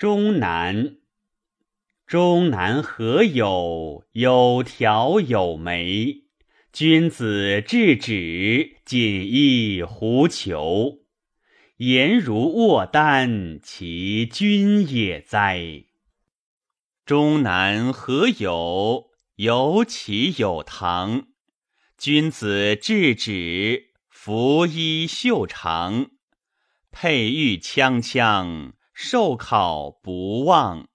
终南，终南何有？有条有眉。君子制止，锦衣狐裘。颜如卧丹，其君也哉！终南何有？有其有堂。君子制止，服衣袖长。佩玉锵锵，受考不忘。